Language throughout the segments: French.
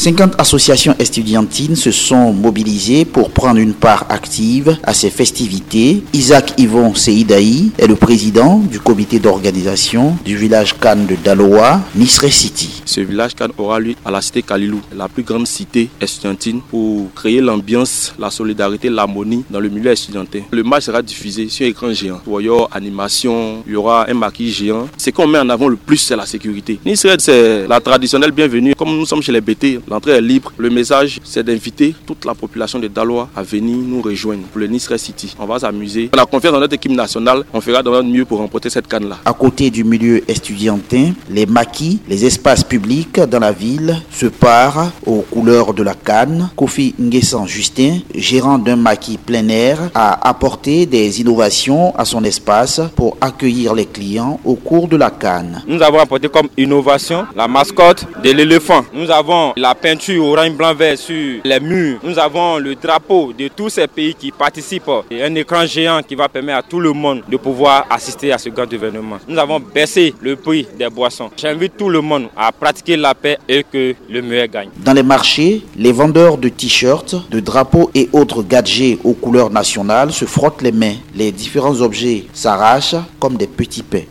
50 associations estudiantines se sont mobilisées pour prendre une part active à ces festivités. Isaac Yvon Seidaï est le président du comité d'organisation du village Cannes de Daloa, Nisre City. Ce village Cannes aura lieu à la cité Kalilou, la plus grande cité estudiantine, pour créer l'ambiance, la solidarité, l'harmonie dans le milieu estudiantin. Le match sera diffusé sur écran géant. Aura animation, il y aura un maquis géant. Ce qu'on met en avant le plus, c'est la sécurité. Nisre, c'est la traditionnelle bienvenue. Comme nous sommes chez les BT, l'entrée est libre. Le message, c'est d'inviter toute la population de Daloa à venir nous rejoindre pour le Nice City. On va s'amuser. On a confiance dans notre équipe nationale. On fera de notre mieux pour remporter cette canne-là. À côté du milieu estudiantin, les maquis, les espaces publics dans la ville se parent aux couleurs de la canne. Kofi Nguessan Justin, gérant d'un maquis plein air, a apporté des innovations à son espace pour accueillir les clients au cours de la canne. Nous avons apporté comme innovation la mascotte de l'éléphant. Nous avons la peinture orange, blanc, vert sur les murs. Nous avons le drapeau de tous ces pays qui participent et un écran géant qui va permettre à tout le monde de pouvoir assister à ce grand événement. Nous avons baissé le prix des boissons. J'invite tout le monde à pratiquer la paix et que le meilleur gagne. Dans les marchés, les vendeurs de t-shirts, de drapeaux et autres gadgets aux couleurs nationales se frottent les mains. Les différents objets s'arrachent comme des petits pains.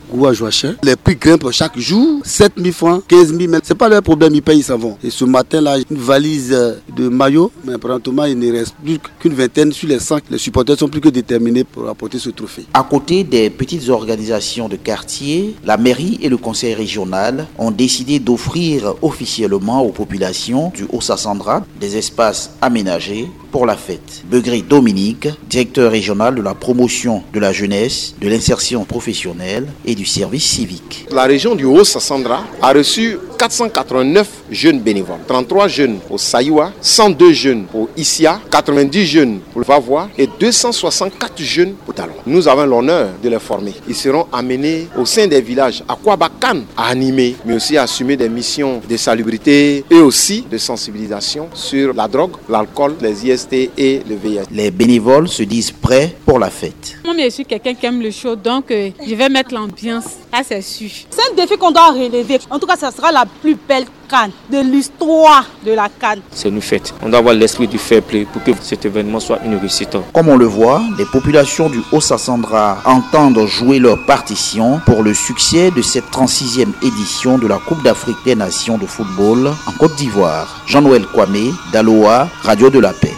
Les prix grimpent chaque jour, 7 000 francs, 15 000, c'est pas leur problème, ils payent, ils s'en vont. Et ce matin-là, une valise de maillot, mais apparemment il ne reste plus qu'une vingtaine sur les 100. Les supporters sont plus que déterminés pour apporter ce trophée. À côté des petites organisations de quartier, la mairie et le conseil régional ont décidé d'offrir officiellement aux populations du Haut-Sassandra des espaces aménagés pour la fête. Begré Dominique, directeur régional de la promotion de la jeunesse, de l'insertion professionnelle et du service civique. La région du Haut-Sassandra a reçu 489 jeunes bénévoles, 33 jeunes pour Saïwa, 102 jeunes pour Issia, 90 jeunes pour Vavois et 264 jeunes pour Talon. Nous avons l'honneur de les former. Ils seront amenés au sein des villages à Kouabakan à animer, mais aussi à assumer des missions de salubrité et aussi de sensibilisation sur la drogue, l'alcool, les IST et le VIH. Les bénévoles se disent prêts pour la fête. Moi, je suis quelqu'un qui aime le show, donc euh, je vais mettre l'ambiance. Ça, c'est sûr. C'est un défi qu'on doit relever. En tout cas, ça sera la plus belle canne de l'histoire de la canne. C'est une fête. On doit avoir l'esprit du fair play pour que cet événement soit une réussite. Comme on le voit, les populations du Haut-Sassandra entendent jouer leur partition pour le succès de cette 36e édition de la Coupe d'Afrique des Nations de football en Côte d'Ivoire. Jean-Noël Kwame, Daloa, Radio de la Paix.